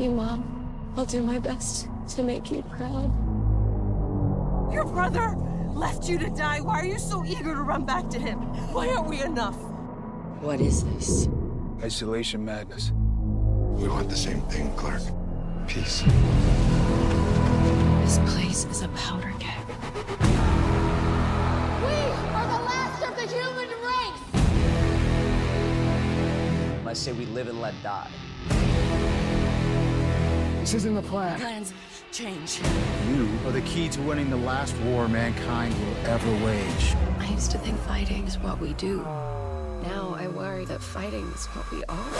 love you, Mom. I'll do my best to make you proud. Your brother left you to die. Why are you so eager to run back to him? Why aren't we enough? What is this? Isolation madness. We want the same thing, Clark. Peace. This place is a powder keg. We are the last of the human race! I say we live and let die. This isn't the plan. Plans change. You are the key to winning the last war mankind will ever wage. I used to think fighting is what we do. Now I worry that fighting is what we are.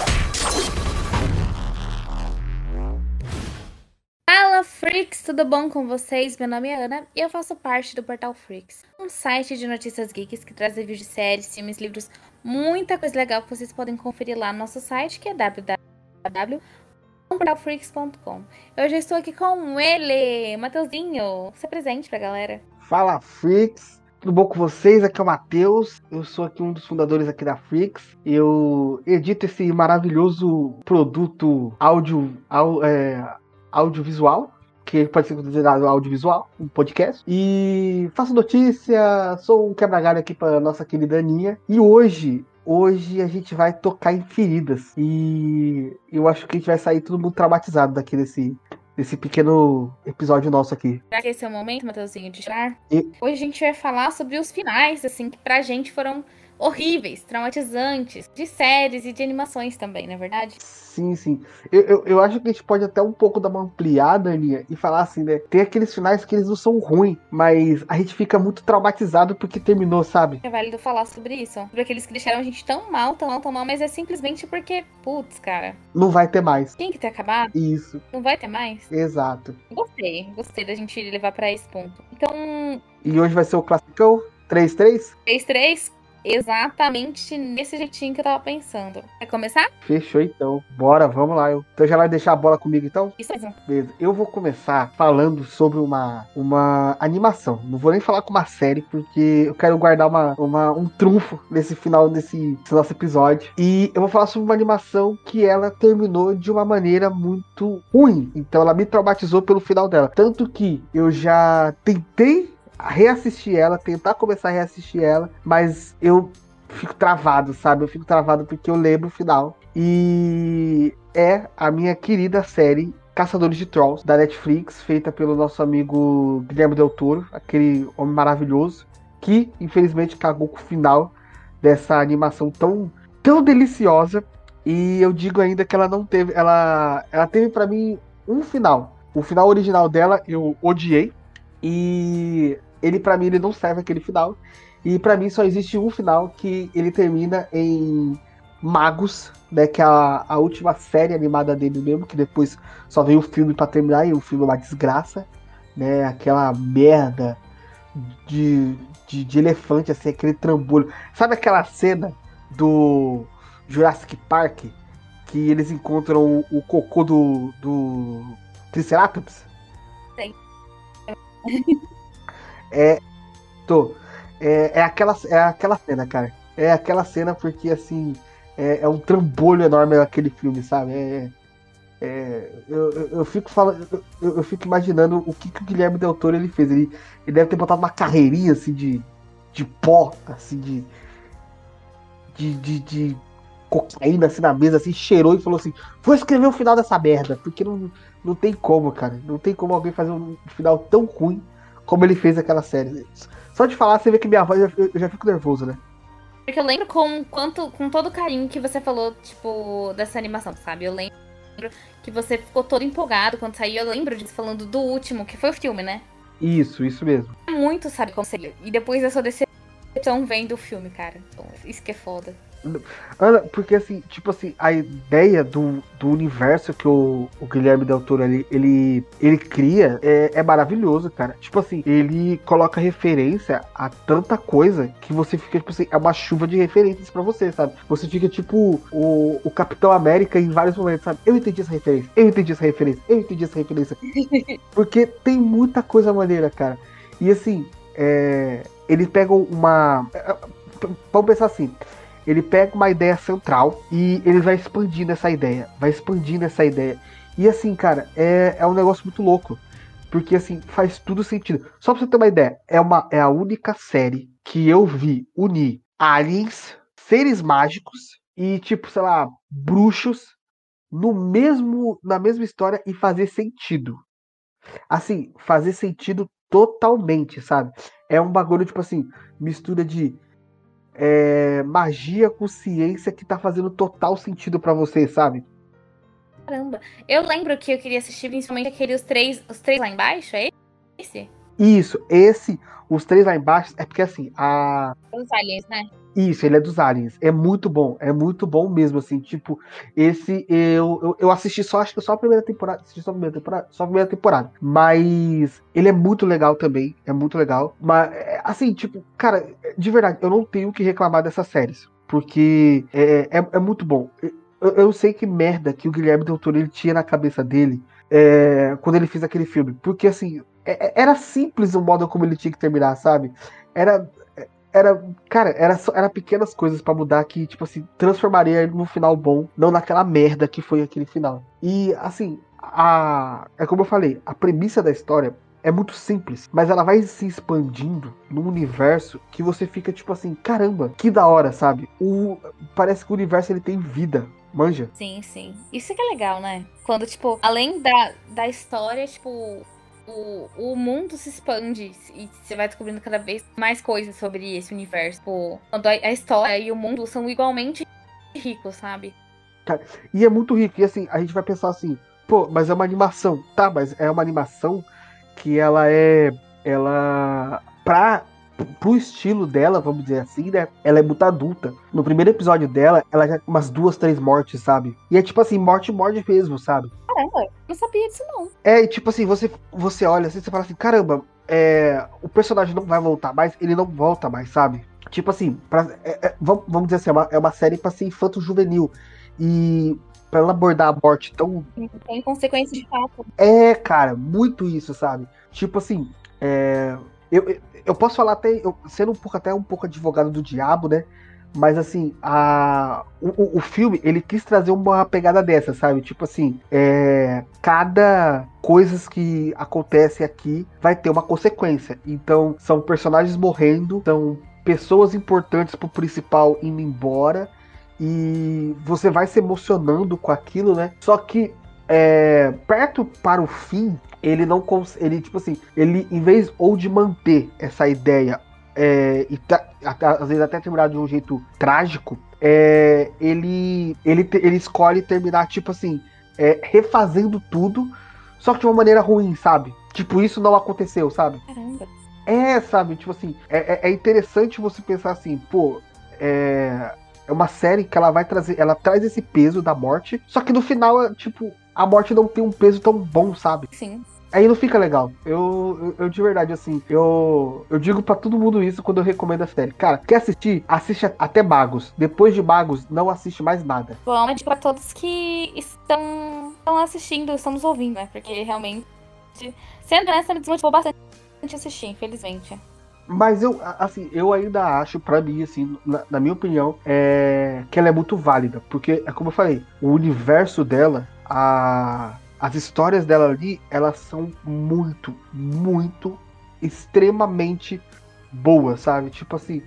Fala Freaks, tudo bom com vocês? Meu nome é Ana e eu faço parte do Portal Freaks, um site de notícias geeks que traz reviews de séries, filmes, livros, muita coisa legal que vocês podem conferir lá no nosso site que é www.portalfreaks.com. Eu já estou aqui com ele, Mateuzinho. Se presente pra galera. Fala Freaks, tudo bom com vocês? Aqui é o Matheus, eu sou aqui um dos fundadores aqui da Freaks. Eu edito esse maravilhoso produto áudio, au- é, audiovisual, que pode ser considerado audiovisual, um podcast. E faço notícia, sou um quebra-galho aqui para nossa querida Aninha. E hoje, hoje a gente vai tocar em feridas. E eu acho que a gente vai sair todo mundo traumatizado daqui desse, desse pequeno episódio nosso aqui. Já que esse é o momento, Mateuzinho, de chorar, E- hoje a gente vai falar sobre os finais, assim, que pra gente foram horríveis, traumatizantes, de séries e de animações também, não é verdade? Sim, sim. Eu, eu, eu acho que a gente pode até um pouco dar uma ampliada, Aninha, e falar assim, né? Tem aqueles finais que eles não são ruins, mas a gente fica muito traumatizado porque terminou, sabe? É válido falar sobre isso. Sobre aqueles que deixaram a gente tão mal, tão mal, tão mal, mas é simplesmente porque, putz, cara, Não vai ter mais. tem que ter acabado, Isso, não vai ter mais. exato. Gostei, gostei da gente levar pra esse ponto. Então, E hoje vai ser o classicão 3-3? 3-3, exatamente nesse jeitinho que eu tava pensando. Quer começar? Fechou então. Bora, vamos lá. Então já vai deixar a bola comigo então? Isso mesmo. Beleza. Eu vou começar falando sobre uma, uma animação. Não vou nem falar com uma série, porque eu quero guardar uma, uma- um trunfo nesse final desse, desse nosso episódio. E eu vou falar sobre uma animação que ela terminou de uma maneira muito ruim. Então ela me traumatizou pelo final dela. Tanto que eu já tentei reassistir ela, tentar começar a reassistir ela, mas eu fico travado, sabe? Eu fico travado porque eu lembro o final. E é a minha querida série Caçadores de Trolls, da Netflix, feita pelo nosso amigo Guilherme Del Toro, aquele homem maravilhoso, que infelizmente cagou com o final dessa animação tão, tão deliciosa. E eu digo ainda que ela não teve. Ela, ela teve pra mim um final. O final original dela eu odiei. E ele, pra mim, ele não serve aquele final. E pra mim só existe um final que ele termina em Magos, né? Que é a, a última série animada dele mesmo, que depois só veio o filme pra terminar, e o filme é uma desgraça, né? Aquela merda de, de, de elefante, assim, aquele trambolho. Sabe aquela cena do Jurassic Park? Que eles encontram o, o cocô do, do Triceratops? Sei. É. Tô. É, é, aquela, é aquela cena, cara. É aquela cena porque, assim, é, é um trambolho enorme aquele filme, sabe? É, é, eu, eu, eu fico falando, eu, eu fico imaginando o que, que o Guilherme Del Toro ele fez. Ele, ele deve ter botado uma carreirinha assim de, de pó, assim, de, de, de, de cocaína assim na mesa, assim, cheirou e falou assim: Vou escrever o final dessa merda, porque não, não tem como, cara. Não tem como alguém fazer um final tão ruim como ele fez aquela série. Só de falar, você vê que minha voz eu, eu já fico nervoso, né? Porque eu lembro com, quanto, com todo o carinho que você falou, tipo, dessa animação, sabe? Eu lembro que você ficou todo empolgado quando saiu. Eu lembro disso falando do último, que foi o filme, né? Isso, isso mesmo. Muito, sabe, como seria. E depois dessa decepção vendo o filme, cara. Então, isso que é foda. Ana, porque assim, tipo assim, a ideia do, do universo que o, o Guilherme Del Toro ele, ele, ele cria é, é maravilhoso, cara. Tipo assim, ele coloca referência a tanta coisa que você fica, tipo assim, é uma chuva de referências pra você, sabe? Você fica tipo o, o Capitão América em vários momentos, sabe? Eu entendi essa referência, eu entendi essa referência, eu entendi essa referência. Porque tem muita coisa maneira, cara. E assim, é, ele pega uma. é, Vamos pensar assim ele pega uma ideia central e ele vai expandindo essa ideia, vai expandindo essa ideia. E assim, cara, é, é um negócio muito louco. Porque assim, faz tudo sentido. Só pra você ter uma ideia, é, uma, é a única série que eu vi unir aliens, seres mágicos e, tipo, sei lá, bruxos no mesmo na mesma história e fazer sentido. Assim, fazer sentido totalmente, sabe? É um bagulho, tipo assim, mistura de é, magia com ciência que tá fazendo total sentido para você, sabe? Caramba. Eu lembro que eu queria assistir principalmente aquele os três, os três lá embaixo, é esse? Isso, esse, os três lá embaixo, é porque assim, a. Os aliens, né? Isso, ele é dos aliens. É muito bom, é muito bom mesmo, assim. Tipo, esse eu, eu, eu assisti só, acho que só a primeira temporada. Assisti só a primeira temporada, só a primeira temporada. Mas ele é muito legal também, é muito legal. Mas, é, assim, tipo, cara, de verdade, eu não tenho o que reclamar dessas séries. Porque é, é, é muito bom. Eu, eu sei que merda que o Guilherme Del Toro ele tinha na cabeça dele é, quando ele fez aquele filme. Porque, assim, é, é, era simples o modo como ele tinha que terminar, sabe? Era. Era, cara, era, era pequenas coisas para mudar que, tipo assim, transformaria ele num final bom, não naquela merda que foi aquele final. E, assim, a. É como eu falei, a premissa da história é muito simples, mas ela vai se expandindo num universo que você fica tipo assim, caramba, que da hora, sabe? O parece que o universo ele tem vida. Manja? Sim, sim. Isso que é legal, né? Quando, tipo, além da, da história, tipo, o, o mundo se expande e você vai descobrindo cada vez mais coisas sobre esse universo. Tipo, quando a, a história e o mundo são igualmente ricos, sabe? Cara, e é muito rico. E assim, a gente vai pensar assim, pô, mas é uma animação. Tá, mas é uma animação que ela é. Ela. Pra pro estilo dela, vamos dizer assim, né? Ela é muito adulta. No primeiro episódio dela, ela já tem umas duas, três mortes, sabe? E é tipo assim, morte, morte mesmo, sabe? Caramba, não sabia disso não. É, e tipo assim, você, você olha assim, você fala assim, caramba, é, o personagem não vai voltar mais, ele não volta mais, sabe? Tipo assim, pra, é, é, vamos, vamos dizer assim, é uma, é uma série pra ser infanto-juvenil. E pra ela abordar a morte tão. Tem consequências de fato. É, cara, muito isso, sabe? Tipo assim, é, eu, eu posso falar até, eu, sendo um pouco até um pouco advogado do diabo, né? Mas assim, a, o, o filme, ele quis trazer uma pegada dessa, sabe? Tipo assim, é, cada coisas que acontece aqui vai ter uma consequência. Então, são personagens morrendo, são pessoas importantes pro principal indo embora. E você vai se emocionando com aquilo, né? Só que é, perto para o fim, ele não ele tipo assim, ele em vez ou de manter essa ideia é, e tá, às vezes até terminar de um jeito trágico, é, ele, ele ele escolhe terminar tipo assim, é, refazendo tudo, só que de uma maneira ruim, sabe? Tipo isso não aconteceu, sabe? Caramba. É, sabe? Tipo assim, é, é interessante você pensar assim, pô, é, é uma série que ela vai trazer, ela traz esse peso da morte, só que no final, tipo, a morte não tem um peso tão bom, sabe? Sim. Aí não fica legal. Eu, eu, eu de verdade, assim, eu, eu digo para todo mundo isso quando eu recomendo a série. Cara, quer assistir? Assiste até Magos. Depois de Magos, não assiste mais nada. Bom, é para todos que estão, estão assistindo, estão nos ouvindo, né? Porque realmente, sendo honesta, me desmotivou bastante assistir, infelizmente. Mas eu, assim, eu ainda acho, para mim, assim, na, na, minha opinião, é, que ela é muito válida. Porque, é como eu falei, o universo dela, a, as histórias dela ali, elas são muito, muito, extremamente boas, sabe? Tipo assim,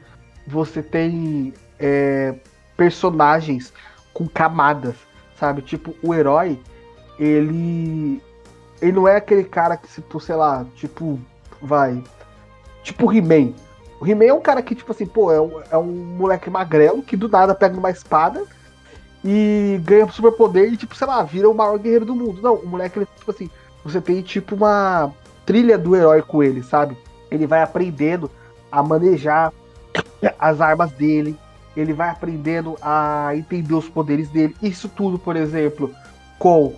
você tem é, personagens com camadas, sabe? Tipo, o herói, ele. Ele não é aquele cara que, tipo, sei lá, tipo, vai Tipo He-Man. O He-Man é um cara que, tipo assim, pô, é um, é um moleque magrelo que do nada pega uma espada e ganha super poder e, tipo, sei lá, vira o maior guerreiro do mundo. Não, o moleque, ele, tipo assim, você tem, tipo, uma trilha do herói com ele, sabe? Ele vai aprendendo a manejar as armas dele, ele vai aprendendo a entender os poderes dele. Isso tudo, por exemplo, com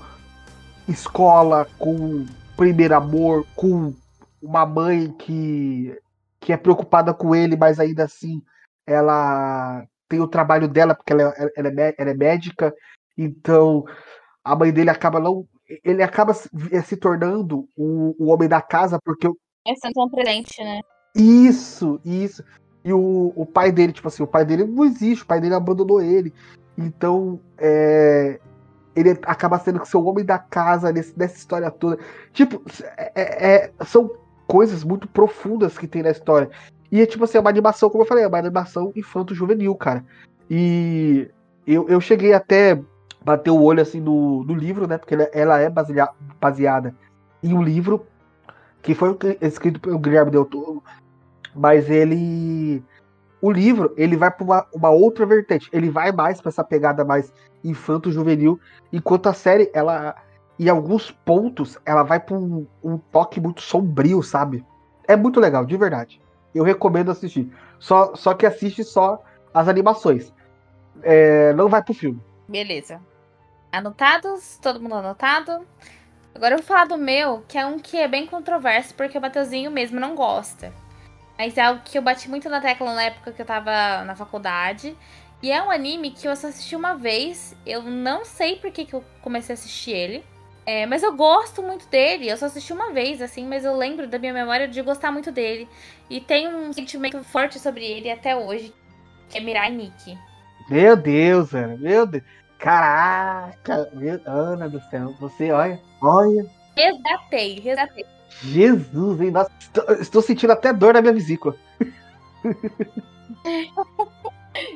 escola, com primeiro amor, com uma mãe que, que é preocupada com ele, mas ainda assim ela tem o trabalho dela, porque ela, é, ela, é, ela é médica, então a mãe dele acaba não. Ele acaba se eh, tornando o, o homem da casa, porque. É sempre um presente, né? Isso, isso. E o, o pai dele, tipo assim, o pai dele não existe, o pai dele abandonou ele. Então, é, ele acaba sendo que seu homem da casa nesse, nessa história toda. Tipo, é, é, são coisas muito profundas que tem na história. E é tipo assim, é uma animação, como eu falei, é uma animação infanto-juvenil, cara. E eu, eu cheguei até bater o olho assim no, no livro, né? Porque ela é baseada, baseada em um livro que foi escrito pelo Guilherme Del Toro, mas ele o livro ele vai para uma, uma, outra vertente. Ele vai mais para essa pegada mais infanto-juvenil, enquanto a série ela em alguns pontos ela vai para um, um, toque muito sombrio, sabe? É muito legal, de verdade. Eu recomendo assistir. Só, só que assiste só as animações. É, não vai pro filme. Beleza. Anotados? Todo mundo anotado? Agora eu vou falar do meu, que é um que é bem controverso, porque o Mateuzinho mesmo não gosta. Mas é algo que eu bati muito na tecla na época que eu tava na faculdade. E é um anime que eu só assisti uma vez. Eu não sei por que, que eu comecei a assistir ele. É, mas eu gosto muito dele. Eu só assisti uma vez, assim, mas eu lembro da minha memória de gostar muito dele. E tem um sentimento forte sobre ele até hoje, que é Mirai Nikki. Meu Deus, Ana, meu Deus. Caraca, meu, Ana do céu, você olha, olha. Resgatei, resgatei. Jesus, hein? Nossa, estou, estou sentindo até dor na minha vesícula.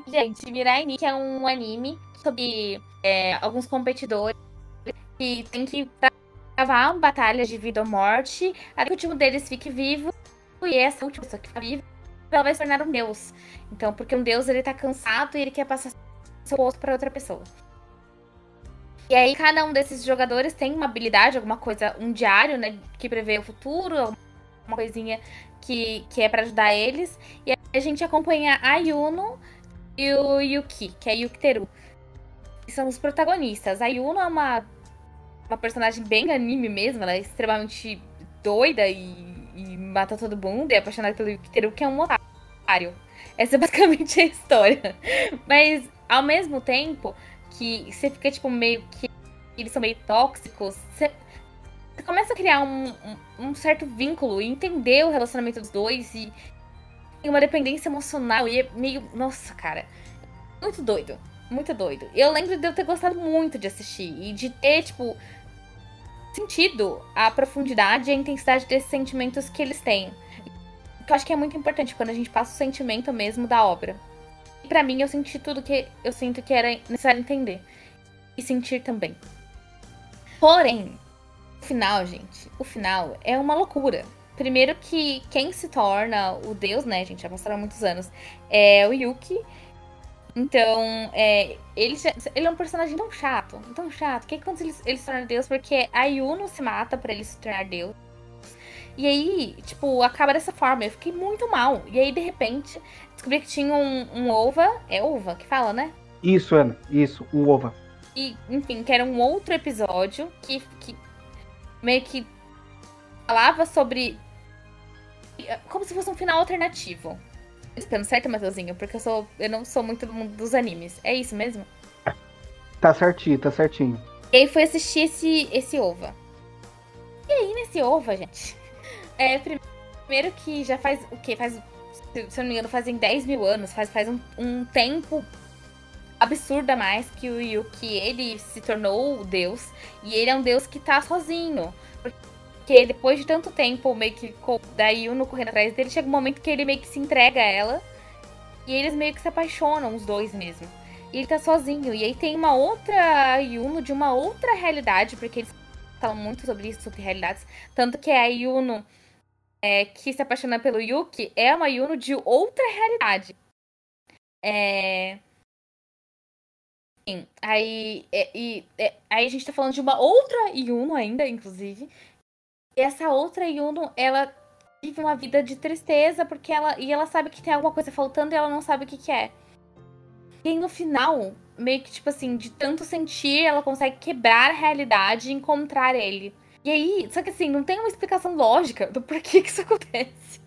Gente, Mirai Nikki é um anime sobre é, alguns competidores que tem que travar batalhas de vida ou morte até que o último deles fique vivo e essa última pessoa que fica viva ela vai se tornar um deus. Então, porque um deus ele tá cansado e ele quer passar seu posto para outra pessoa. E aí cada um desses jogadores tem uma habilidade, alguma coisa, um diário, né, que prevê o futuro, uma coisinha que, que é para ajudar eles. E a gente acompanha a Yuno e o Yuki, que é Yuki Teru. Que são os protagonistas. A Yuno é uma uma personagem bem anime mesmo, ela é extremamente doida e, e mata todo mundo e é apaixonada pelo Yukiteru, que é um otário. Essa é basicamente a história. Mas, ao mesmo tempo que você fica, tipo, meio que eles são meio tóxicos, você, começa a criar um, um, um, certo vínculo e entender o relacionamento dos dois e tem uma dependência emocional e é meio. Nossa, cara. Muito doido. Muito doido. Eu lembro de eu ter gostado muito de assistir e de ter, tipo, sentido a profundidade e a intensidade desses sentimentos que eles têm. Que eu acho que é muito importante quando a gente passa o sentimento mesmo da obra. E para mim eu senti tudo que eu sinto que era necessário entender e sentir também. Porém, o final, gente, o final é uma loucura. Primeiro que quem se torna o deus, né, gente, já passaram muitos anos, é o Yuki. Então, é, ele, ele é um personagem tão chato, tão chato, que quando ele, ele se torna Deus, porque a Yuno se mata para ele se tornar Deus. E aí, tipo, acaba dessa forma. Eu fiquei muito mal. E aí, de repente, descobri que tinha um, um ova. É ova que fala, né? Isso, Ana. Isso, um ova. E, enfim, que era um outro episódio que, que meio que falava sobre. Como se fosse um final alternativo explicando certo, Matheusinho? Porque eu sou. Eu não sou muito do mundo dos animes. É isso mesmo? Tá certinho, tá certinho. E aí foi assistir esse, esse OVA. E aí, nesse OVA, gente. É, primeiro que já faz o quê? Faz. Se eu não me engano, fazem 10 mil anos. Faz, faz um, um tempo absurdo a mais que o Yuki ele se tornou o deus. E ele é um deus que tá sozinho. Porque depois de tanto tempo, meio que da Yuno correndo atrás dele, chega um momento que ele meio que se entrega a ela. E eles meio que se apaixonam, os dois mesmo. E ele tá sozinho. E aí tem uma outra Yuno de uma outra realidade, porque eles falam muito sobre isso, sobre realidades. Tanto que a Yuno é, que se apaixona pelo Yuki é uma Yuno de outra realidade. É. Sim, aí, é, é, aí a gente tá falando de uma outra Yuno ainda, inclusive, essa outra Yuno, ela vive uma vida de tristeza porque ela e ela sabe que tem alguma coisa faltando e ela não sabe o que, que é. E aí, no final, meio que tipo assim, de tanto sentir, ela consegue quebrar a realidade e encontrar ele. E aí, só que assim, não tem uma explicação lógica do porquê que isso acontece.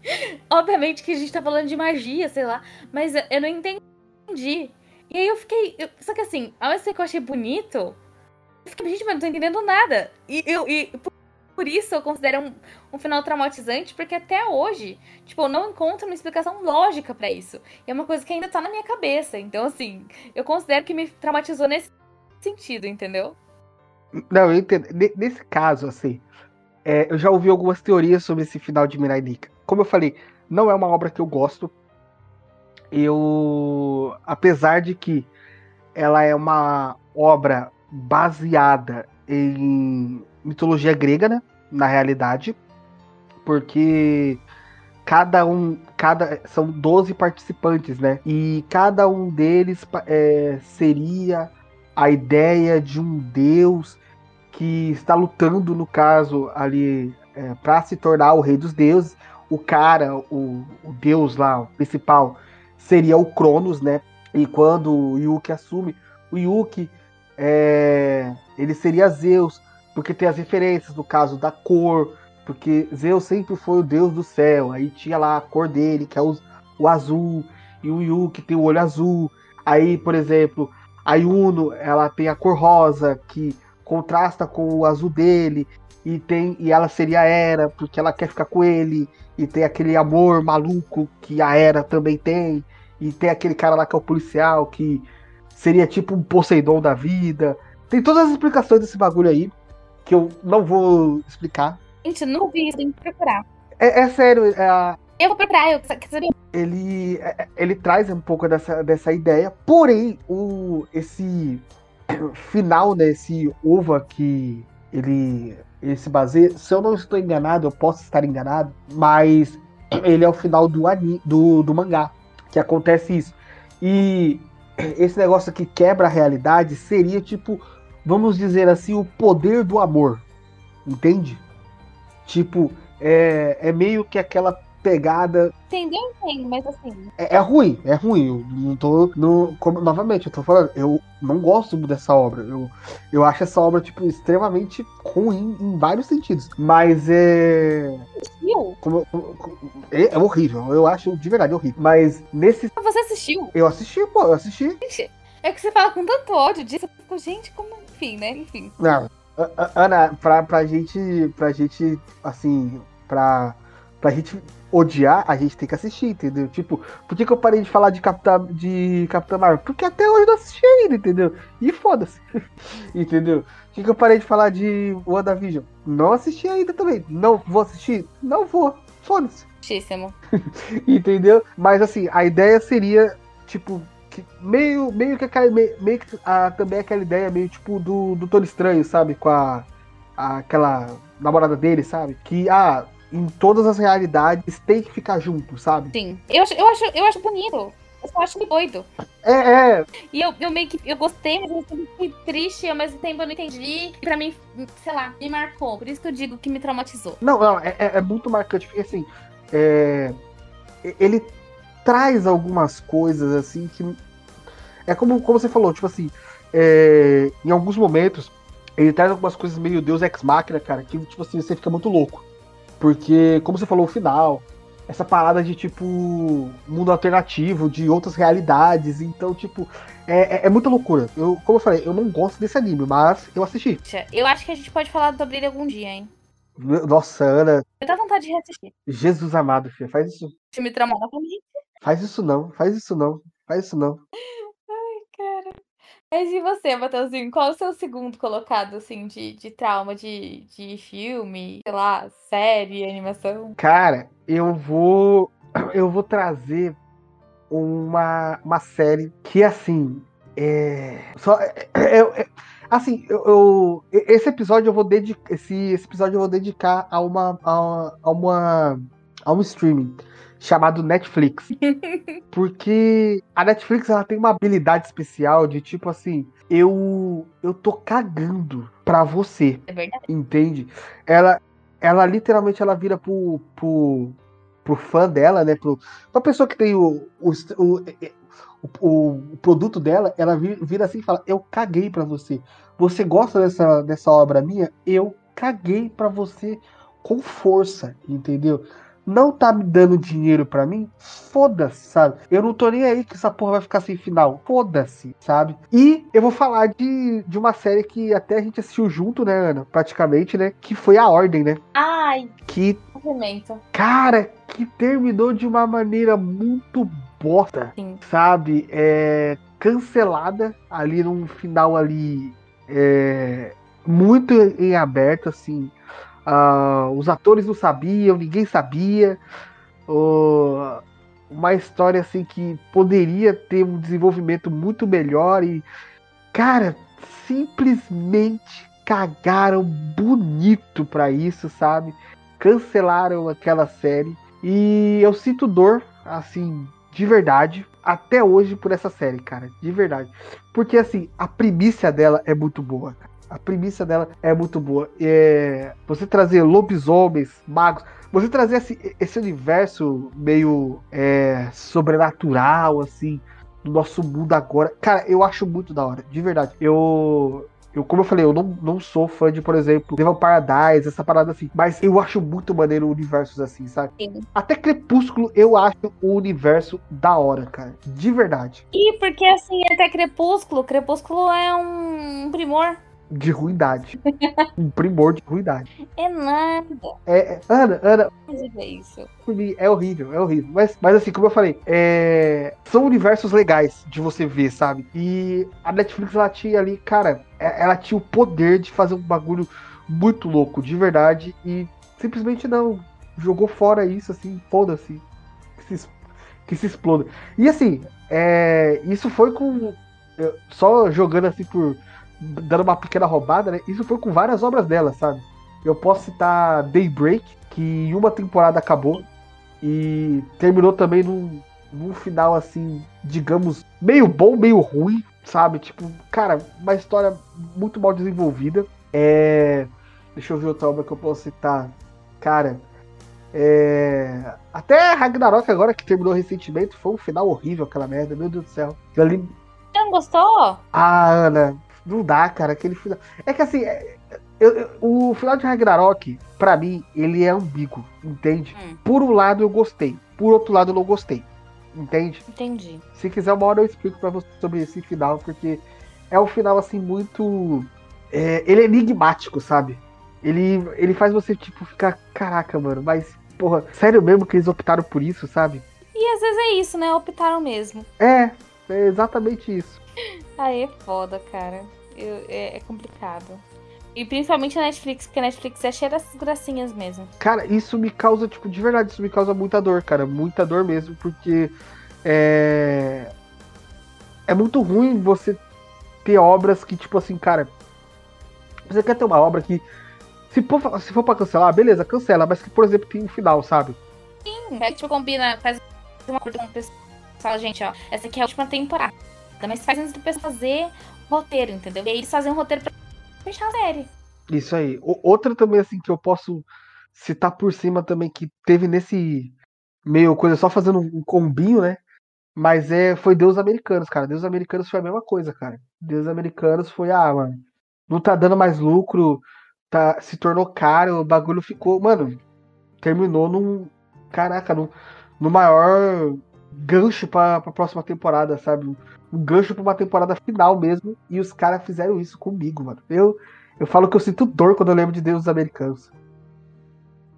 Obviamente que a gente tá falando de magia, sei lá, mas eu não entendi. E aí eu fiquei. Eu, só que assim, ao mesmo tempo que eu achei bonito, eu fiquei, gente, mas não tô entendendo nada. E eu. E, por isso eu considero um, um, final traumatizante, porque até hoje, tipo, eu não encontro uma explicação lógica para isso. E é uma coisa que ainda tá na minha cabeça. Então, assim, eu considero que me traumatizou nesse sentido, entendeu? Não, eu entendo. Ne- Nesse caso, assim, é, eu já ouvi algumas teorias sobre esse final de Mirai Nikka. Como eu falei, não é uma obra que eu gosto. Eu, apesar de que ela é uma obra baseada em mitologia grega, né? Na realidade, porque cada um, cada são 12 participantes, né? E cada um deles é, seria a ideia de um deus que está lutando, no caso, ali é, para se tornar o rei dos deuses. O cara, o, o deus lá, o principal, seria o Cronos, né? E quando o Yuki assume, o Yuki é, ele seria Zeus, porque tem as referências no caso da cor, porque Zeus sempre foi o deus do céu. Aí tinha lá a cor dele, que é o, o azul, e o Yuki tem o olho azul. Aí, por exemplo, a Yuno, ela tem a cor rosa, que contrasta com o azul dele, e tem e ela seria a Era, porque ela quer ficar com ele, e tem aquele amor maluco que a Era também tem, e tem aquele cara lá que é o policial, que seria tipo um Poseidon da vida. Tem todas as explicações desse bagulho aí, que eu não vou explicar. Gente, não vi isso, tem que procurar. É, é sério, é a- Eu vou procurar, eu quero saber. ele, é- ele traz um pouco dessa, dessa ideia, porém, o, esse final, né, esse ova que ele, ele se baseia, se eu não estou enganado, eu posso estar enganado, mas ele é o final do, ani, do, do mangá, que acontece isso. E esse negócio que quebra a realidade seria tipo, vamos dizer assim, o poder do amor, entende? Tipo, é, é meio que aquela pegada Entendeu? Entendo, mas assim. é, é ruim, é ruim. Eu não tô. Como- novamente, eu tô falando, eu não gosto dessa obra. Eu, eu acho essa obra, tipo, extremamente ruim em vários sentidos. Mas é. Como- como- é, é horrível. Eu acho de verdade horrível. Mas nesse. Você assistiu? Eu assisti, pô, eu assisti. É que você fala com tanto ódio disso. Eu fico, gente, como. Enfim, né? Enfim. Não. Ana, pra, pra gente. Pra gente, assim. Pra. Pra gente odiar, a gente tem que assistir, entendeu? Tipo, por que, que eu parei de falar de Capitã, de Capitã Marvel? Porque até hoje eu não assisti ainda, entendeu? E foda-se. entendeu? Por que, que eu parei de falar de WandaVision? Não assisti ainda também. Não vou assistir? Não vou. Foda-se. Entendeu? Mas assim, a ideia seria, tipo, que meio, meio que aquela. Meio, meio que ah, também aquela ideia meio tipo do, do Tony Estranho, sabe? Com a, a- aquela namorada dele, sabe? Que, ah, em todas as realidades tem que ficar junto, sabe? Sim. Eu acho, eu acho, eu acho bonito. Eu só acho doido. É, é. E eu, eu meio que eu gostei, mas eu fiquei triste, e ao mesmo tempo eu não entendi. E pra mim, sei lá, me marcou. Por isso que eu digo que me traumatizou. Não, não, é, é- é muito marcante, porque assim, é, ele traz algumas coisas assim que. É como, como você falou, tipo assim, é, em alguns momentos, ele traz algumas coisas meio Deus Ex Machina, cara, que tipo assim, você fica muito louco. Porque, como você falou, o final, essa parada de tipo mundo alternativo, de outras realidades, então, tipo, é, é, é muita loucura. Eu, como eu falei, eu não gosto desse anime, mas eu assisti. Eu acho que a gente pode falar sobre ele algum dia, hein? Nossa, Ana, Eu dá vontade de reassistir. Jesus amado, filho, faz isso. Se me novamente. Faz isso não, faz isso não, faz isso não. Cara. Mas e você, Matheusinho? Qual o seu segundo colocado, assim, de, de trauma, de, de filme, sei lá, série, animação? Cara, eu vou. Eu vou trazer uma, uma série que assim. É. Só. é- é- é- assim, eu, eu- Esse episódio eu vou dedicar. Esse, esse episódio eu vou dedicar a uma. A, a uma. A um streaming chamado Netflix. Porque a Netflix ela tem uma habilidade especial de tipo assim, eu eu tô cagando pra você, É verdade. entende? Ela ela literalmente ela vira pro, pro, pro fã dela, né, pro pra pessoa que tem o o, o, o, o produto dela, ela vi- vira assim e fala: "Eu caguei pra você. Você gosta dessa dessa obra minha? Eu caguei pra você com força", entendeu? Não tá me dando dinheiro pra mim, foda-se, sabe? Eu não tô nem aí que essa porra vai ficar sem final. Foda-se, sabe? E eu vou falar de, de uma série que até a gente assistiu junto, né, Ana? Praticamente, né? Que foi A Ordem, né? Ai, Que, complemento. cara, que terminou de uma maneira muito bosta, Sim. sabe? É, cancelada ali num final ali. É, muito em aberto, assim. Uh, os atores não sabiam, ninguém sabia. Uh, uma história assim que poderia ter um desenvolvimento muito melhor e, cara, simplesmente cagaram bonito para isso, sabe? Cancelaram aquela série e eu sinto dor, assim, de verdade, até hoje por essa série, cara, de verdade. Porque assim, a primícia dela é muito boa, cara. A premissa dela é muito boa. É, você trazer lobisomens, magos, você trazer esse, esse universo meio é, sobrenatural, assim, do nosso mundo agora. Cara, eu acho muito da hora, de verdade. Eu, eu, como eu falei, eu não, não sou fã de, por exemplo, Devil Paradise, essa parada assim. Mas eu acho muito maneiro universos assim, sabe? Sim. Até Crepúsculo eu acho o universo da hora, cara. De verdade. E porque assim, até Crepúsculo, Crepúsculo é um primor de ruindade. um primor de ruindade. É nada. É, é, Ana, Ana. É isso. Por mim, é horrível, é horrível. Mas, mas assim, como eu falei, é... são universos legais de você ver, sabe? E a Netflix, ela tinha ali, cara, é, ela tinha o poder de fazer um bagulho muito louco, de verdade. E simplesmente não. Jogou fora isso, assim, foda-se. Que se, que se exploda. E assim, é... isso foi com. Só jogando assim por dando uma pequena roubada, né? Isso foi com várias obras dela, sabe? Eu posso citar Daybreak, que em uma temporada acabou e terminou também num, num final assim, digamos, meio bom, meio ruim, sabe? Tipo, cara, uma história muito mal desenvolvida. É. Deixa eu ver outra obra que eu posso citar. Cara, é... Até Ragnarok agora, que terminou recentemente, foi um final horrível aquela merda, meu Deus do céu. Ali... Você não gostou? Ah, Ana, não dá, cara, aquele final. É que assim, é, eu, eu, o final de Ragnarok, para mim, ele é ambíguo, entende? Hum. Por um lado eu gostei, por outro lado eu não gostei. Entende? Entendi. Se quiser, uma hora eu explico para você sobre esse final, porque é um final assim muito. É, ele é enigmático, sabe? Ele, ele faz você, tipo, ficar, caraca, mano, mas, porra, sério mesmo que eles optaram por isso, sabe? E às vezes é isso, né? Optaram mesmo. É, é exatamente isso. Aí é foda, cara. Eu, é, é, complicado. E principalmente a Netflix, porque a Netflix é cheia dessas gracinhas mesmo. Cara, isso me causa, tipo, de verdade, isso me causa muita dor, cara. Muita dor mesmo, porque é. É muito ruim você ter obras que, tipo assim, cara. Você quer ter uma obra que. Se for, se for pra cancelar, beleza, cancela, mas que, por exemplo, tem um final, sabe? Sim, é que tipo, combina, faz uma coisa com o pessoal, gente, ó. Essa aqui é a última temporada mas faz antes do pessoal fazer roteiro, entendeu? E aí eles fazem um roteiro pra fechar a série. Isso aí. O, outra também, assim, que eu posso citar por cima também, que teve nesse meio coisa, só fazendo um combinho, né? Mas é, foi Deus Americanos, cara. Deus Americanos foi a mesma coisa, cara. Deus Americanos foi, ah, mano, não tá dando mais lucro, tá, se tornou caro, o bagulho ficou, mano, terminou num, caraca, no, no maior gancho pra, pra próxima temporada, sabe? um gancho pra uma temporada final mesmo. E os caras fizeram isso comigo, mano. Eu, eu falo que eu sinto dor quando eu lembro de Deus Americanos.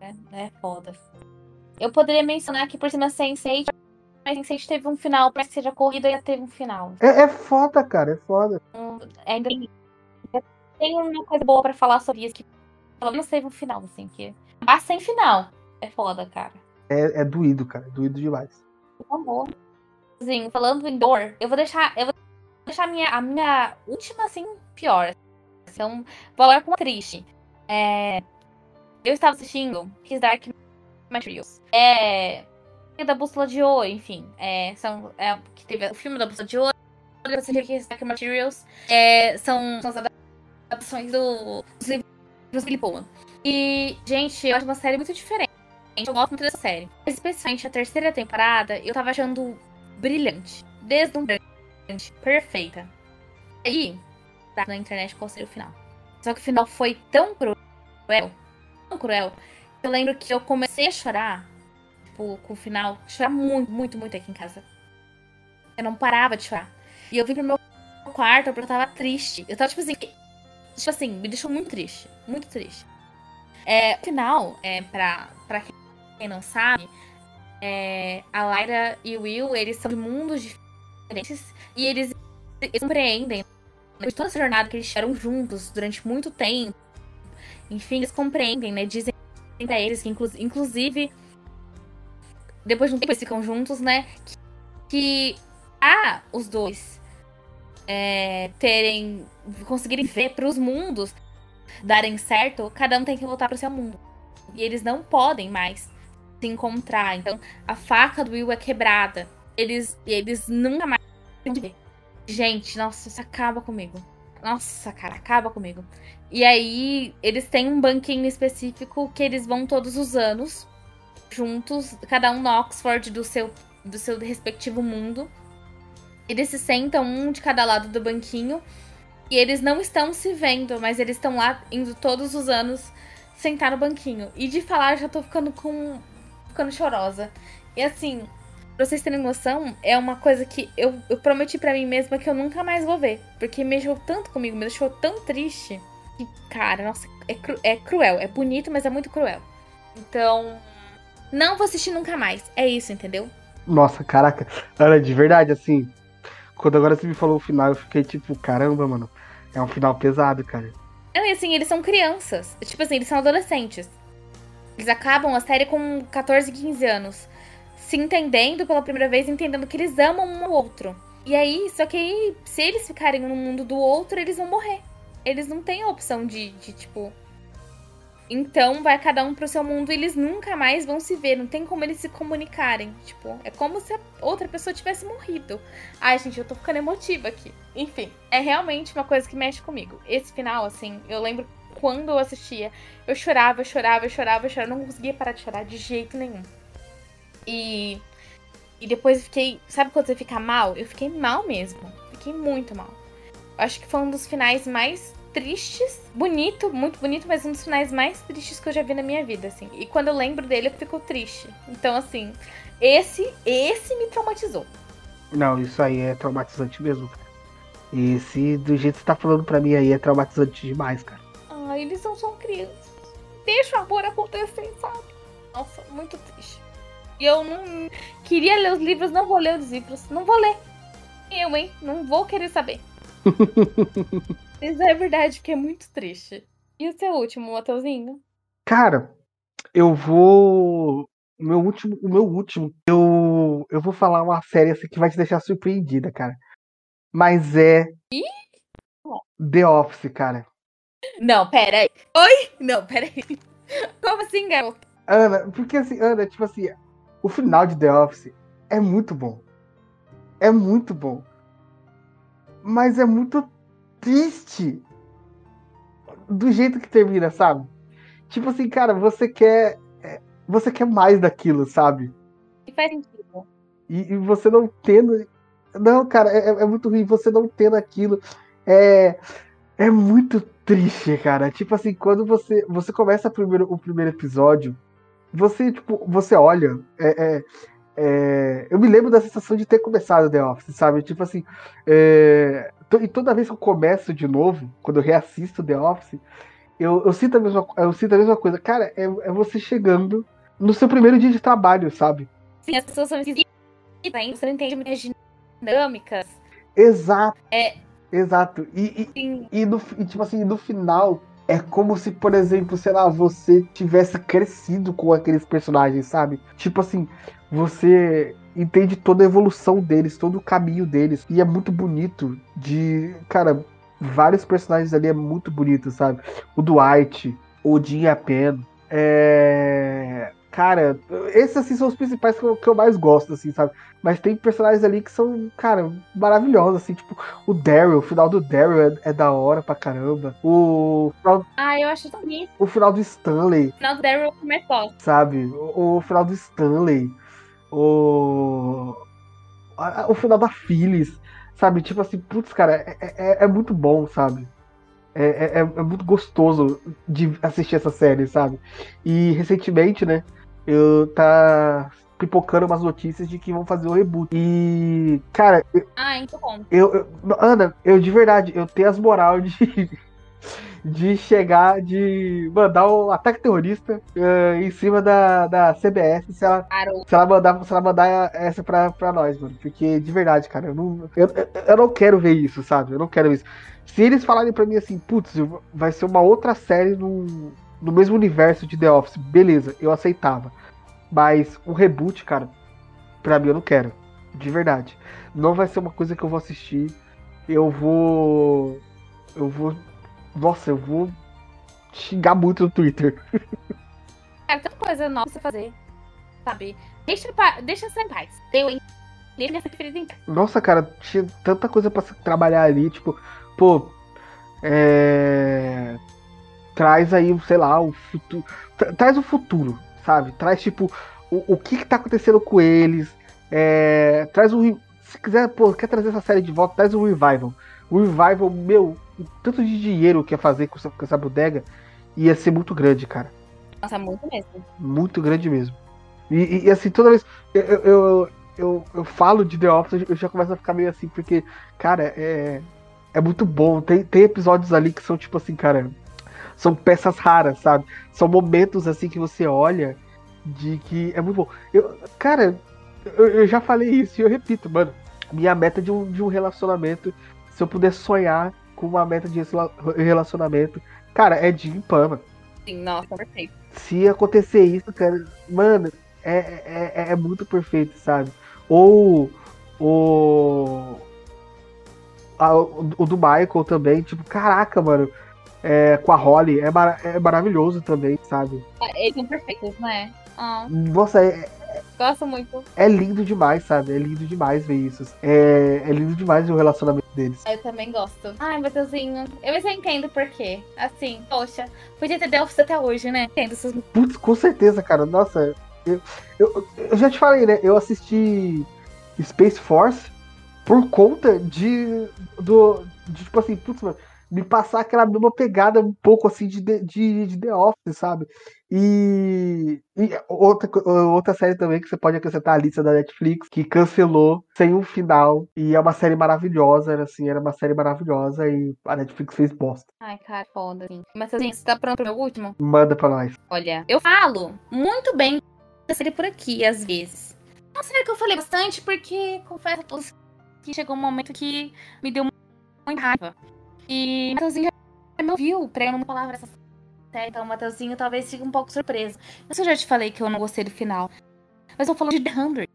É, é foda. Eu poderia mencionar aqui por cima Sense8, mas Sense8 teve um final, parece que seja corrida e teve um final. É, é foda, cara, é foda. Hum, ainda tem uma coisa boa pra falar sobre isso, que pelo menos teve um final, assim, que. Ah, sem final. É foda, cara. É, é doído, cara. É doído demais. Favor assim, falando em dor, eu vou deixar. Eu vou deixar a minha, a minha última, assim, pior. Então, vou olhar como triste. É, eu estava assistindo His Dark Materials. É. Da Bússola de Ouro, enfim. É, são, é, que teve o filme da Bússola de Ouro. Eu assisti His Dark Materials. É, são, são as adaptações do, dos livros do Billy. E, gente, eu acho uma série muito diferente. Eu gosto muito dessa série. Especialmente a terceira temporada, eu tava achando brilhante, deslumbrante, perfeita. Aí, tá na internet qual seria o final. Só que o final foi tão cruel, tão cruel, eu lembro que eu comecei a chorar, tipo, com o final, chorar muito, muito, muito aqui em casa. Eu não parava de chorar. E eu vim pro meu quarto porque eu tava triste. Eu tava, tipo assim, tipo assim, me deixou muito triste, muito triste. É, o final, é, pra, pra quem não sabe, é, a Lyra e o Will, eles são de mundos diferentes e eles, eles compreendem, de toda essa jornada que eles tiveram juntos durante muito tempo, enfim, eles compreendem, né? Dizem pra eles que, inclu inclusive, depois de um tempo eles ficam juntos, né? Que, que a os dois é, terem. conseguirem ver pros mundos darem certo, cada um tem que voltar pro seu mundo. E eles não podem mais se encontrar. Então, a faca do Will é quebrada. Eles, eles nunca mais ver. Gente, nossa, isso acaba comigo. Nossa, cara, acaba comigo. E aí, eles têm um banquinho específico que eles vão todos os anos, juntos, cada um no Oxford do seu, do seu respectivo mundo. Eles se sentam um de cada lado do banquinho. E eles não estão se vendo, mas eles estão lá indo todos os anos sentar no banquinho. E de falar, já tô ficando com. Ficando chorosa. E assim, pra vocês terem noção, é uma coisa que eu, eu prometi para mim mesma que eu nunca mais vou ver. Porque mexeu tanto comigo, me deixou tão triste. Que, cara, nossa, é, cru, é cruel. É bonito, mas é muito cruel. Então. Não vou assistir nunca mais. É isso, entendeu? Nossa, caraca. Ana, de verdade, assim. Quando agora você me falou o final, eu fiquei tipo, caramba, mano. É um final pesado, cara. É, assim, eles são crianças. Tipo assim, eles são adolescentes. Eles acabam a série com 14, 15 anos. Se entendendo pela primeira vez, entendendo que eles amam um ao outro. E aí, só que aí, se eles ficarem no mundo do outro, eles vão morrer. Eles não têm a opção de, de tipo, então vai cada um pro seu mundo e eles nunca mais vão se ver. Não tem como eles se comunicarem. Tipo, é como se a outra pessoa tivesse morrido. Ai, gente, eu tô ficando emotiva aqui. Enfim, é realmente uma coisa que mexe comigo. Esse final, assim, eu lembro quando eu assistia, eu chorava, eu chorava, eu chorava, eu chorava. Eu não conseguia parar de chorar de jeito nenhum. E. E depois eu fiquei. Sabe quando você fica mal? Eu fiquei mal mesmo. Fiquei muito mal. Eu acho que foi um dos finais mais tristes. Bonito, muito bonito, mas um dos finais mais tristes que eu já vi na minha vida, assim. E quando eu lembro dele, eu fico triste. Então, assim, esse, esse me traumatizou. Não, isso aí é traumatizante mesmo, cara. Esse, do jeito que você tá falando pra mim aí, é traumatizante demais, cara. Eles não são crianças. Deixa o amor acontecer, sabe? Nossa, muito triste. E eu não queria ler os livros, não vou ler os livros. Não vou ler. Eu, hein? Não vou querer saber. Isso é verdade, que é muito triste. E o seu último, Mateuzinho? Cara, eu vou. O meu último, o meu último, eu, eu vou falar uma série assim que vai te deixar surpreendida, cara. Mas é Ih? The Office, cara. Não, pera aí. Oi? Não, pera aí. Como assim, garoto? Ana, porque assim, Ana, tipo assim, o final de The Office é muito bom. É muito bom. Mas é muito triste do jeito que termina, sabe? Tipo assim, cara, você quer. é, Você quer mais daquilo, sabe? E faz sentido. E, e você não tendo. Não, cara, é, é muito ruim. Você não tendo aquilo. É. É muito triste, cara. Tipo assim, quando você. Você começa primeiro, o primeiro episódio. Você, tipo, você olha. É, é, é, eu me lembro da sensação de ter começado The Office, sabe? Tipo assim. É, e toda vez que eu começo de novo, quando eu reassisto The Office, eu, eu, sinto, a mesma, eu sinto a mesma coisa. Cara, é, é você chegando no seu primeiro dia de trabalho, sabe? Sim, as pessoas são esquisitas, hein? Você não entende muitas dinâmicas. Exato. É. Exato. E, e, e, no, e, tipo assim, no final, é como se, por exemplo, sei lá, você tivesse crescido com aqueles personagens, sabe? Tipo assim, você entende toda a evolução deles, todo o caminho deles. E é muito bonito de. Cara, vários personagens ali é muito bonito, sabe? O Dwight, o Jim Pen. É. Cara, esses assim são os principais que eu, que eu mais gosto, assim, sabe? Mas tem personagens ali que são, cara, maravilhosos, assim, tipo, o Daryl, o final do Daryl é, é da hora pra caramba. O final, Ah, eu acho tão bonito. o final do Stanley, O final do Daryl mais gosto. sabe? O, o final do Stanley. O. o final da Phyllis, sabe? Tipo assim, putz, cara, é, é, é muito bom, sabe? É, é, é- é muito gostoso de assistir essa série, sabe? E recentemente, né, eu tá pipocando umas notícias de que vão fazer o reboot. E, cara, Ah, então bom. eu, eu- Ana, eu de verdade, eu tenho as moral de, de chegar, de mandar um ataque terrorista uh, em cima da, da CBS se ela, se ela, mandar, se ela mandar essa pra, pra nós, mano. Porque, de verdade, cara, eu não, eu, eu não quero ver isso, sabe? Eu não quero ver isso. Se eles falarem pra mim assim, putz, vai ser uma outra série no, no mesmo universo de The Office, beleza, eu aceitava. Mas um reboot, cara, pra mim eu não quero. De verdade. Não vai ser uma coisa que eu vou assistir. Eu vou. Eu vou. Nossa, eu vou xingar muito no Twitter. Cara, tanta coisa nova pra você fazer. Sabe? Deixa, deixa ser em paz. Deu em. Nossa, cara, tinha tanta coisa para trabalhar ali, tipo, pô, é... traz aí, sei lá, o futuro, traz o futuro, sabe? Traz tipo o, o que, que tá acontecendo com eles, é... traz um, se quiser, pô, quer trazer essa série de volta, traz um revival. O revival, meu, o tanto de dinheiro que ia fazer com essa, com essa bodega ia ser muito grande, cara. Nossa, muito mesmo. Muito grande mesmo. E, e, e assim, toda vez eu, eu, eu, eu, falo de The Office, eu já começo a ficar meio assim, porque, cara, é, é muito bom. Tem, tem episódios ali que são tipo assim, cara, são peças raras, sabe? São momentos assim que você olha de que é muito bom. Eu, cara, eu, eu já falei isso e eu repito, mano. Minha meta de um, de um relacionamento, se eu puder sonhar com uma meta de relacionamento, cara, é Jim Pama. Sim, nossa, perfeito. Se acontecer isso, cara, mano, é, é, é, é muito perfeito, sabe? Ou o, a, o do Michael também, tipo, caraca, mano. É, com a Holly, é, mar, é maravilhoso também, sabe? Eles são perfeitos, né? Oh. Nossa, é, Gosto muito. É lindo demais, sabe? É lindo demais ver isso. É, é lindo demais o relacionamento deles. Eu também gosto. Ai, Matheusinho, eu já entendo por quê. Assim, poxa, podia ter Office até hoje, né? Entendo essas... Putz, com certeza, cara. Nossa, eu, eu, eu já te falei, né? Eu assisti Space Force por conta de. Do, de tipo assim, putz, mano, me passar aquela mesma pegada um pouco assim de, de, de The Office, sabe? E, e, outra, outra série também que você pode acrescentar à lista da Netflix, que cancelou sem um final. E é uma série maravilhosa, era assim, era uma série maravilhosa e a Netflix fez bosta. Ai, cara, foda, assim. Mas assim, você tá pronto pro meu último? Manda pra nós. Olha, eu falo muito bem da série por aqui, às vezes. Não sei que eu falei bastante, porque confesso a todos que chegou um momento que me deu muita raiva. E o Matheusinho já me ouviu pregando uma palavra essa série, então o Matheusinho talvez fique um pouco surpreso. Eu já te falei que eu não gostei do final. Mas eu falando de The Hundred.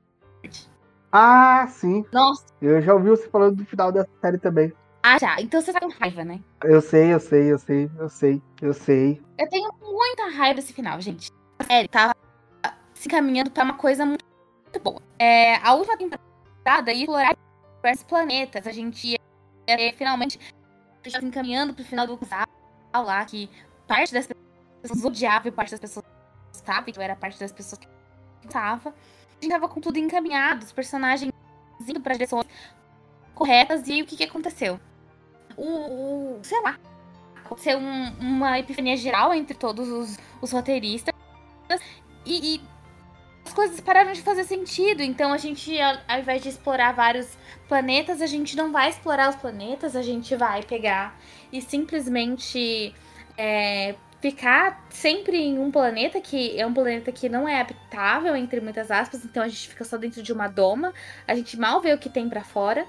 Ah, sim. Nossa. Eu já ouvi você falando do final dessa série também. Ah, já. Então você tá com raiva, né? Eu sei, eu sei, eu sei, eu sei, eu sei. Eu tenho muita raiva desse final, gente. A série tava se encaminhando pra uma coisa muito, muito boa. É, a última temporada ia explorar diversos planetas. A gente ia, ia finalmente se encaminhando pro final do casal lá, que parte das pessoas odiava e parte das pessoas sabe que eu era parte das pessoas que estava. A gente tava com tudo encaminhado, os personagens indo pra direções corretas, e aí o que que aconteceu? O, o sei lá, aconteceu um, uma epifania geral entre todos os, os roteiristas e, e as coisas pararam de fazer sentido. Então a gente, ao invés de explorar vários planetas, a gente não vai explorar os planetas, a gente vai pegar e simplesmente é, ficar sempre em um planeta que é um planeta que não é habitável, entre muitas aspas, então a gente fica só dentro de uma doma, a gente mal vê o que tem para fora.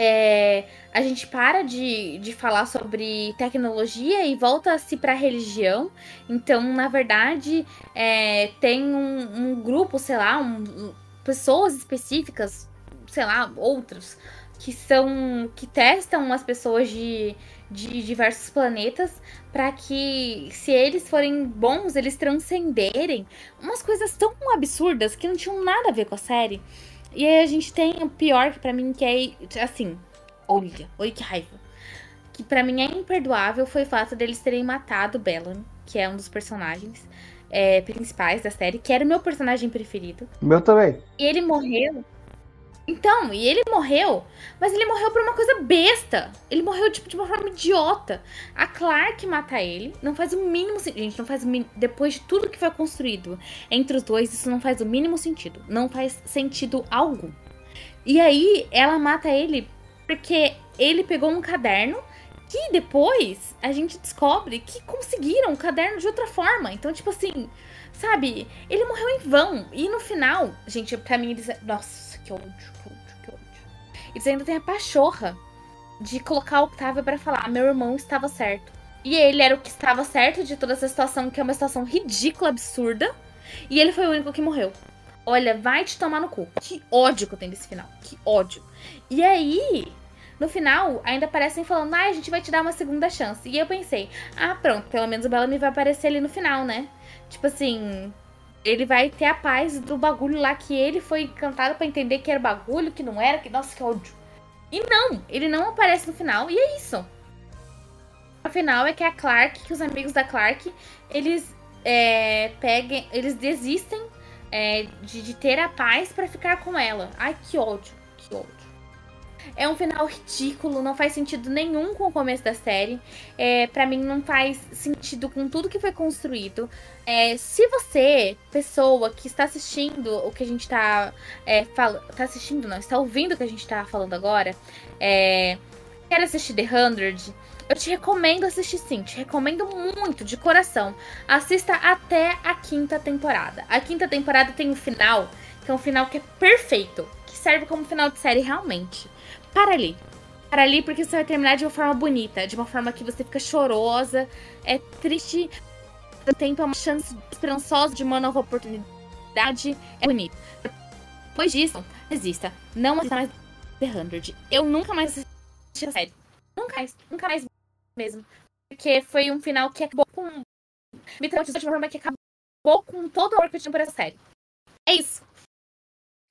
É, a gente para de, de falar sobre tecnologia e volta-se para religião. Então, na verdade, é, tem um, um, grupo, sei lá, um, pessoas específicas, sei lá, outros, que são. que testam as pessoas de, de diversos planetas para que, se eles forem bons, eles transcenderem umas coisas tão absurdas que não tinham nada a ver com a série. E aí a gente tem o pior que para mim que é assim, olha, olha que raiva. Que para mim é imperdoável foi o fato deles terem matado Bellamy, que é um dos personagens é, principais da série, que era o meu personagem preferido. Meu também. E ele morreu. Então, e ele morreu, mas ele morreu por uma coisa besta. Ele morreu tipo de uma forma idiota. A Clark mata ele, não faz o mínimo sentido. Gente, não faz o. Depois de tudo que foi construído entre os dois, isso não faz o mínimo sentido. Não faz sentido algum. E aí, ela mata ele porque ele pegou um caderno Que depois a gente descobre que conseguiram o caderno de outra forma. Então, tipo assim, sabe? Ele morreu em vão. E no final, gente, pra mim eles. Nossa, que ódio, Eles ainda têm a pachorra de colocar o Octavio para falar: meu irmão estava certo. E ele era o que estava certo de toda essa situação, que é uma situação ridícula, absurda. E ele foi o único que morreu. Olha, vai te tomar no cu. Que ódio que eu tenho desse final. Que ódio. E aí, no final, ainda aparecem falando, ah, a gente vai te dar uma segunda chance. E eu pensei, ah, pronto, pelo menos o Bellamy vai aparecer ali no final, né? Tipo assim, ele vai ter a paz do bagulho lá que ele foi encantado para entender que era bagulho, que não era, que nossa, que ódio. E não, ele não aparece no final, e é isso. O final é que a Clark, que os amigos da Clark, eles é, peguem, eles desistem é, de, de ter a paz para ficar com ela. Ai, que ódio, que ódio. É um final ridículo, não faz sentido nenhum com o começo da série. É, para mim, não faz sentido com tudo que foi construído. É, se você, pessoa que está assistindo o que a gente está é, falando. Tá assistindo, não, está ouvindo o que a gente está falando agora. É, quer assistir The Hundred? Eu te recomendo assistir sim, te recomendo muito, de coração. Assista até a quinta temporada. A quinta temporada tem um final, que é um final que é perfeito, que serve como final de série realmente. Para ali. Para ali porque você vai terminar de uma forma bonita, de uma forma que você fica chorosa, é triste, tempo é uma chance esperançosa de uma nova oportunidade, é bonito. Depois disso, resista. Não assista mais The Hundred. Eu nunca mais assisti a série. Nunca mais, nunca mais mesmo. Porque foi um final que acabou com. Me traumatizou de uma forma que acabou com todo o amor que eu tinha por essa série. É isso.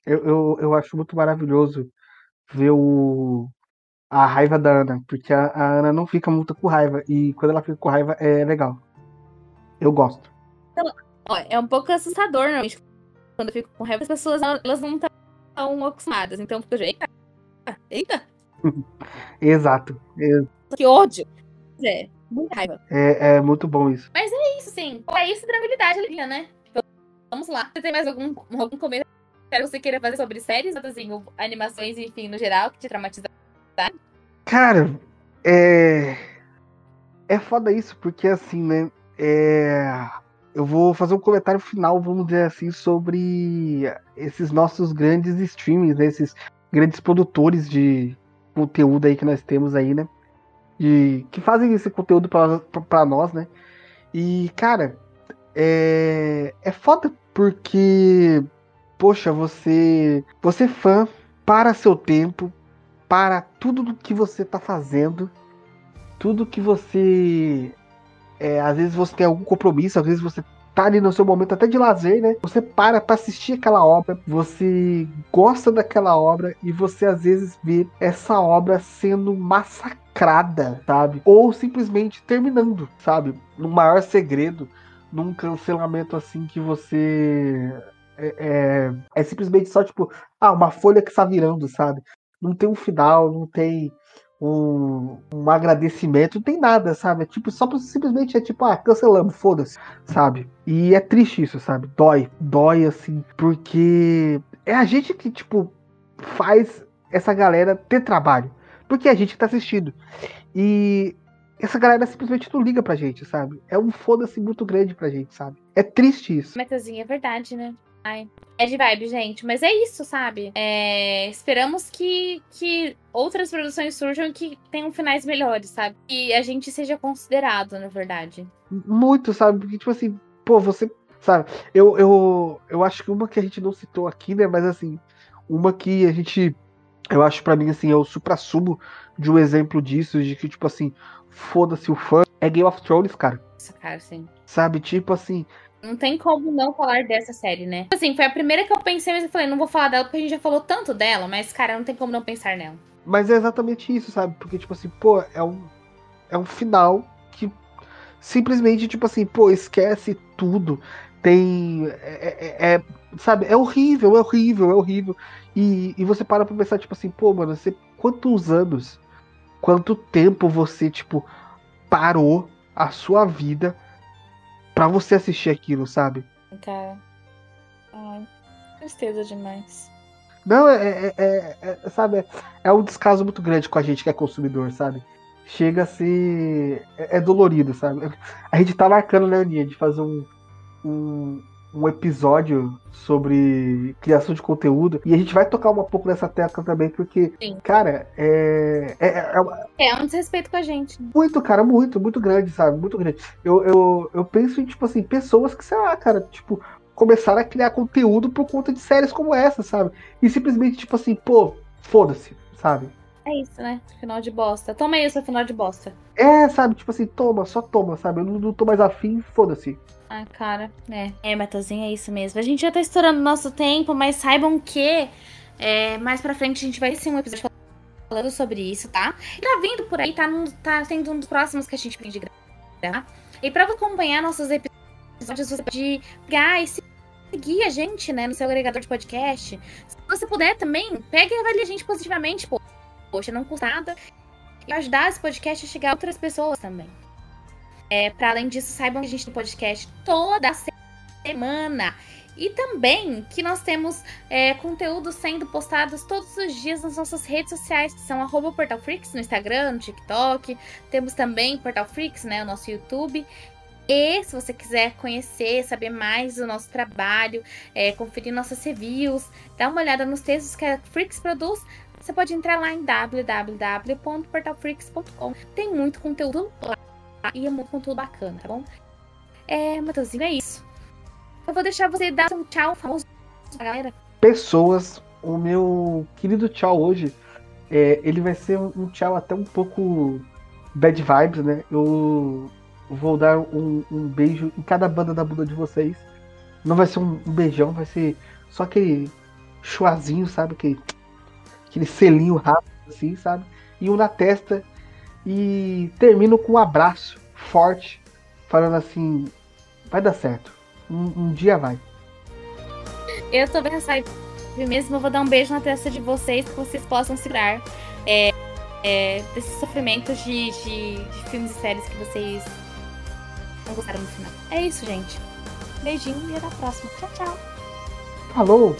Eu, eu, eu acho muito maravilhoso ver o, a raiva da Ana, porque a, a, Ana não fica muito com raiva, e quando ela fica com raiva é legal. Eu gosto. Então, ó, é um pouco assustador, normalmente, quando eu fico com raiva, as pessoas elas não estão acostumadas, então eu eita, eita. Exato. Que ódio. É, muita raiva. É, é muito bom isso. Mas é isso, sim. É isso, tranquilidade, Lívia, né? Tipo, vamos lá. Você tem mais algum, algum comentário que você queira fazer sobre séries, assim, animações, enfim, no geral, que te traumatizaram? Cara, é. É foda isso, porque assim, né? É. Eu vou fazer um comentário final, vamos dizer assim, sobre esses nossos grandes streamings, né? esses grandes produtores de conteúdo aí que nós temos aí, né? de, que fazem esse conteúdo para nós, né? E, cara, é, é foda porque, poxa, você, você é fã para seu tempo, para tudo do que você tá fazendo, tudo que você. É, às vezes você tem algum compromisso, às vezes você tá ali no seu momento até de lazer, né? Você para para assistir aquela obra, você gosta daquela obra e você às vezes vê essa obra sendo massacrada, sabe? Ou simplesmente terminando, sabe? No maior segredo, num cancelamento assim que você é, é, é simplesmente só tipo, ah, uma folha que está virando, sabe? Não tem um final, não tem um, um agradecimento, não tem nada, sabe? É tipo, só simplesmente é tipo, ah, cancelamos, foda-se, sabe? E é triste isso, sabe? Dói, dói assim, porque é a gente que, tipo, faz essa galera ter trabalho. Porque é a gente que tá assistindo. E essa galera simplesmente não liga pra gente, sabe? É um foda-se muito grande pra gente, sabe? É triste isso. Metazinha, é verdade, né? Ai, é de vibe, gente. Mas é isso, sabe? É, esperamos que, que outras produções surjam que tenham finais melhores, sabe? Que a gente seja considerado, na verdade. Muito, sabe? Porque, tipo assim, pô, você. Sabe? Eu, eu, eu acho que uma que a gente não citou aqui, né? Mas assim, uma que a gente. Eu acho para mim, assim, é o supra-sumo de um exemplo disso, de que, tipo assim, foda-se o fã, é Game of Thrones, cara. Nossa, cara, sim. Sabe? Tipo assim, não tem como não falar dessa série, né? Assim, foi a primeira que eu pensei, mas eu falei, não vou falar dela porque a gente já falou tanto dela, mas, cara, não tem como não pensar nela. Mas é exatamente isso, sabe? Porque, tipo assim, pô, é um, é um final que simplesmente, tipo assim, pô, esquece tudo. Tem. É, é, é sabe? É horrível, é horrível, é horrível. E, e você para pra pensar, tipo assim, pô, mano, você, quantos anos, quanto tempo você, tipo, parou a sua vida para você assistir aquilo, sabe? Cara. Ai, tristeza demais. Não, é, é, é, é sabe, é, um descaso muito grande com a gente que é consumidor, sabe? chega a ser. É, é dolorido, sabe? A gente tá marcando, né, Aninha, de fazer um, um, um episódio sobre criação de conteúdo. E a gente vai tocar um pouco nessa tecla também, porque, Sim. cara, é, é, é, É um desrespeito com a gente. muito, cara, muito, muito grande, sabe? Muito grande. Eu, eu, eu penso em, tipo assim, pessoas que, sei lá, cara, tipo, começaram a criar conteúdo por conta de séries como essa, sabe? E simplesmente, tipo assim, pô, foda-se, sabe? É isso, né? Final de bosta. Toma aí o seu final de bosta. É, sabe, tipo assim, toma, só toma, sabe? Eu não, não tô mais afim, foda-se. Ah, cara, é. É, Matozinho, é isso mesmo. A gente já tá estourando nosso tempo, mas saibam que é, mais pra frente a gente vai ter um episódio falando sobre isso, tá? E tá vindo por aí, tá, num, tá sendo um dos próximos que a gente pretende gravar. E pra acompanhar nossos episódios, você pode pegar e seguir a gente, né, no seu agregador de podcast. Se você puder também, pega e avalie a gente positivamente, pô. Poxa, não custa nada. E ajudar esse podcast a chegar a outras pessoas também. É, para além disso, saibam que a gente tem podcast toda semana. E também que nós temos é, conteúdo sendo postados todos os dias nas nossas redes sociais, que são arroba Portal Freaks no Instagram, no TikTok. Temos também Portal Freaks, né? O nosso YouTube. E se você quiser conhecer, saber mais do nosso trabalho, é, conferir nossas reviews, dar uma olhada nos textos que a Freaks produz, você pode entrar lá em www.portalfreaks.com. Tem muito conteúdo lá e é muito conteúdo bacana, tá bom? É, Matheusinho, é isso. Eu vou deixar você dar um tchau famoso pra galera. Pessoas, o meu querido tchau hoje, é, ele vai ser um tchau até um pouco bad vibes, né? Eu vou dar um, um beijo em cada banda da bunda de vocês. Não vai ser um, um beijão, vai ser só aquele chuazinho, sabe? Aquele, aquele selinho rápido, assim, sabe? E um na testa. E termino com um abraço forte, falando assim: vai dar certo. Um, um dia vai. Eu tô bem mesmo. Eu vou dar um beijo na testa de vocês, que vocês possam segurar é, é, desses sofrimentos de, de, de filmes e séries que vocês não gostaram no final. É isso, gente. Beijinho e até a próxima. Tchau, tchau. Falou!